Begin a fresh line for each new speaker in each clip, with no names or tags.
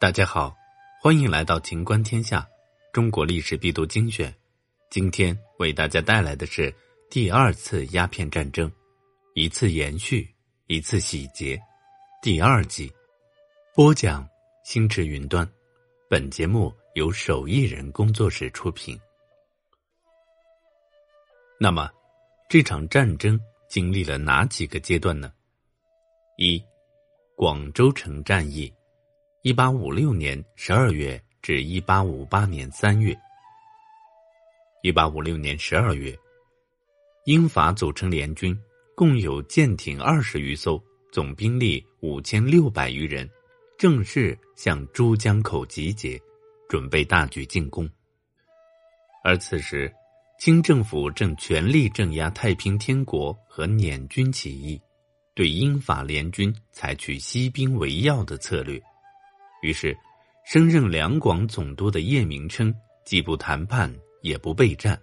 大家好，欢迎来到《秦观天下》中国历史必读精选。今天为大家带来的是第二次鸦片战争，一次延续，一次洗劫，第二集。播讲：星驰云端。本节目由手艺人工作室出品。那么，这场战争经历了哪几个阶段呢？一、广州城战役。一八五六年十二月至一八五八年三月。一八五六年十二月，英法组成联军，共有舰艇二十余艘，总兵力五千六百余人，正式向珠江口集结，准备大举进攻。而此时，清政府正全力镇压太平天国和捻军起义，对英法联军采取息兵为要的策略。于是，升任两广总督的叶明琛既不谈判，也不备战，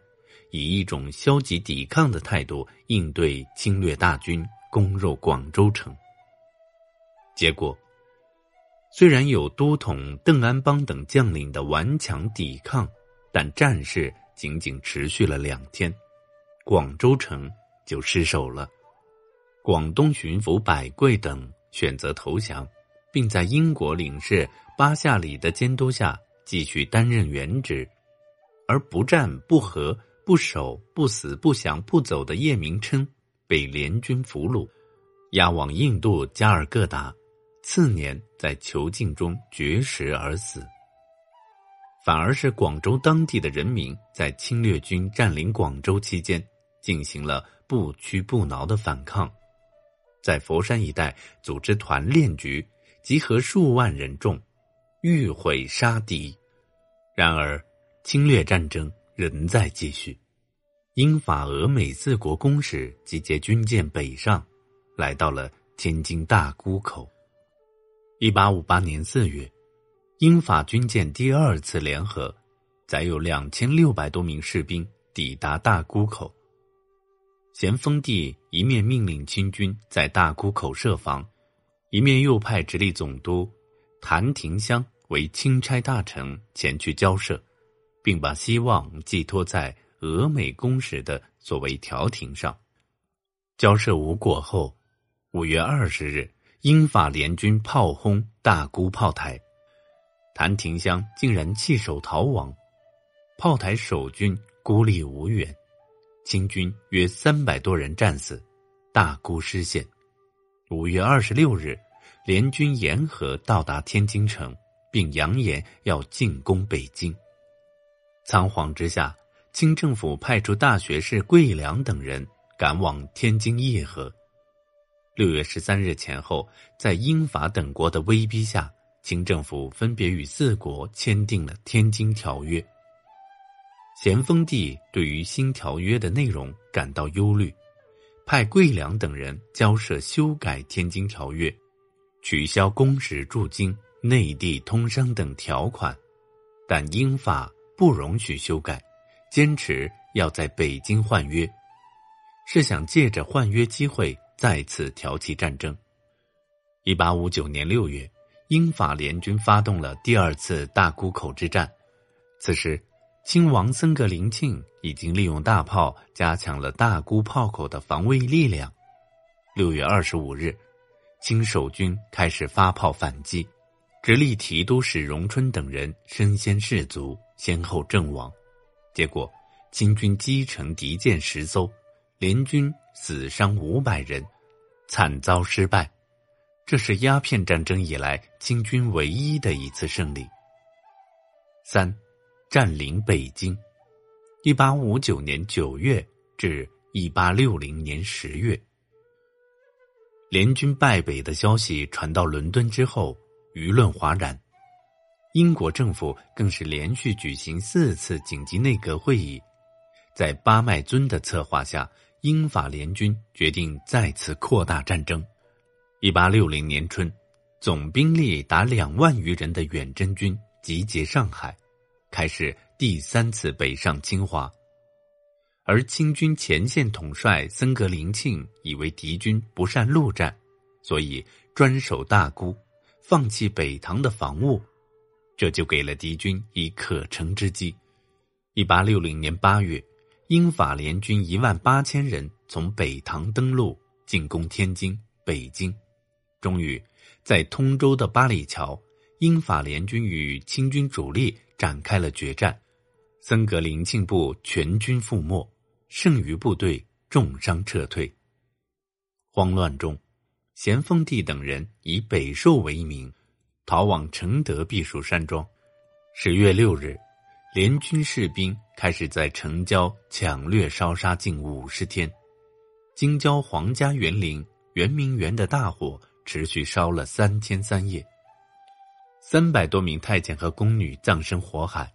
以一种消极抵抗的态度应对侵略大军攻入广州城。结果，虽然有都统邓安邦等将领的顽强抵抗，但战事仅仅持续了两天，广州城就失守了。广东巡抚百贵等选择投降。并在英国领事巴夏里的监督下继续担任原职，而不战不和不守不死不降不走的叶明琛被联军俘虏，押往印度加尔各答，次年在囚禁中绝食而死。反而是广州当地的人民在侵略军占领广州期间进行了不屈不挠的反抗，在佛山一带组织团练局。集合数万人众，欲毁杀敌。然而，侵略战争仍在继续。英法俄美四国公使集结军舰北上，来到了天津大沽口。一八五八年四月，英法军舰第二次联合，载有两千六百多名士兵抵达大沽口。咸丰帝一面命令清军在大沽口设防。一面又派直隶总督谭廷香为钦差大臣前去交涉，并把希望寄托在俄美公使的所谓调停上。交涉无果后，五月二十日，英法联军炮轰大沽炮台，谭廷香竟然弃守逃亡，炮台守军孤立无援，清军约三百多人战死，大沽失陷。五月二十六日。联军沿河到达天津城，并扬言要进攻北京。仓皇之下，清政府派出大学士桂良等人赶往天津议和。六月十三日前后，在英法等国的威逼下，清政府分别与四国签订了《天津条约》。咸丰帝对于新条约的内容感到忧虑，派桂良等人交涉修改《天津条约》。取消公使驻京、内地通商等条款，但英法不容许修改，坚持要在北京换约，是想借着换约机会再次挑起战争。一八五九年六月，英法联军发动了第二次大沽口之战。此时，亲王森格林沁已经利用大炮加强了大沽炮口的防卫力量。六月二十五日。清守军开始发炮反击，直隶提督史荣春等人身先士卒，先后阵亡。结果，清军击沉敌舰十艘，联军死伤五百人，惨遭失败。这是鸦片战争以来清军唯一的一次胜利。三，占领北京，一八五九年九月至一八六零年十月。联军败北的消息传到伦敦之后，舆论哗然。英国政府更是连续举行四次紧急内阁会议，在巴麦尊的策划下，英法联军决定再次扩大战争。一八六零年春，总兵力达两万余人的远征军集结上海，开始第三次北上侵华。而清军前线统帅森格林沁以为敌军不善陆战，所以专守大沽，放弃北塘的防务，这就给了敌军以可乘之机。一八六零年八月，英法联军一万八千人从北塘登陆，进攻天津、北京。终于，在通州的八里桥，英法联军与清军主力展开了决战。森格林沁部全军覆没，剩余部队重伤撤退。慌乱中，咸丰帝等人以北狩为名，逃往承德避暑山庄。十月六日，联军士兵开始在城郊抢掠烧杀近五十天。京郊皇家园林圆明园的大火持续烧了三天三夜，三百多名太监和宫女葬身火海。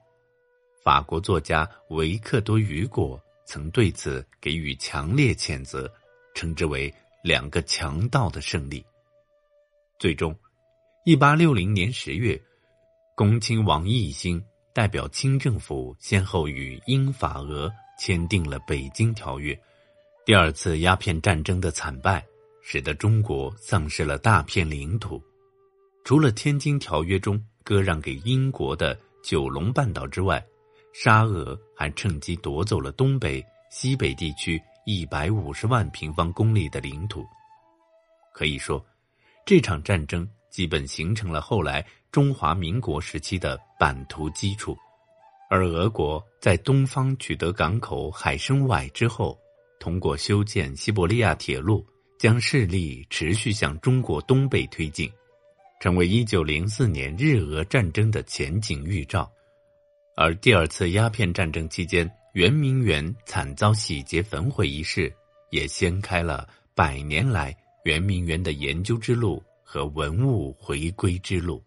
法国作家维克多·雨果曾对此给予强烈谴责，称之为。两个强盗的胜利。最终，一八六零年十月，恭亲王奕兴代表清政府先后与英法俄签订了《北京条约》。第二次鸦片战争的惨败，使得中国丧失了大片领土。除了《天津条约》中割让给英国的九龙半岛之外，沙俄还趁机夺走了东北、西北地区。一百五十万平方公里的领土，可以说，这场战争基本形成了后来中华民国时期的版图基础。而俄国在东方取得港口海参崴之后，通过修建西伯利亚铁路，将势力持续向中国东北推进，成为一九零四年日俄战争的前景预兆。而第二次鸦片战争期间，圆明园惨遭洗劫焚毁一事，也掀开了百年来圆明园的研究之路和文物回归之路。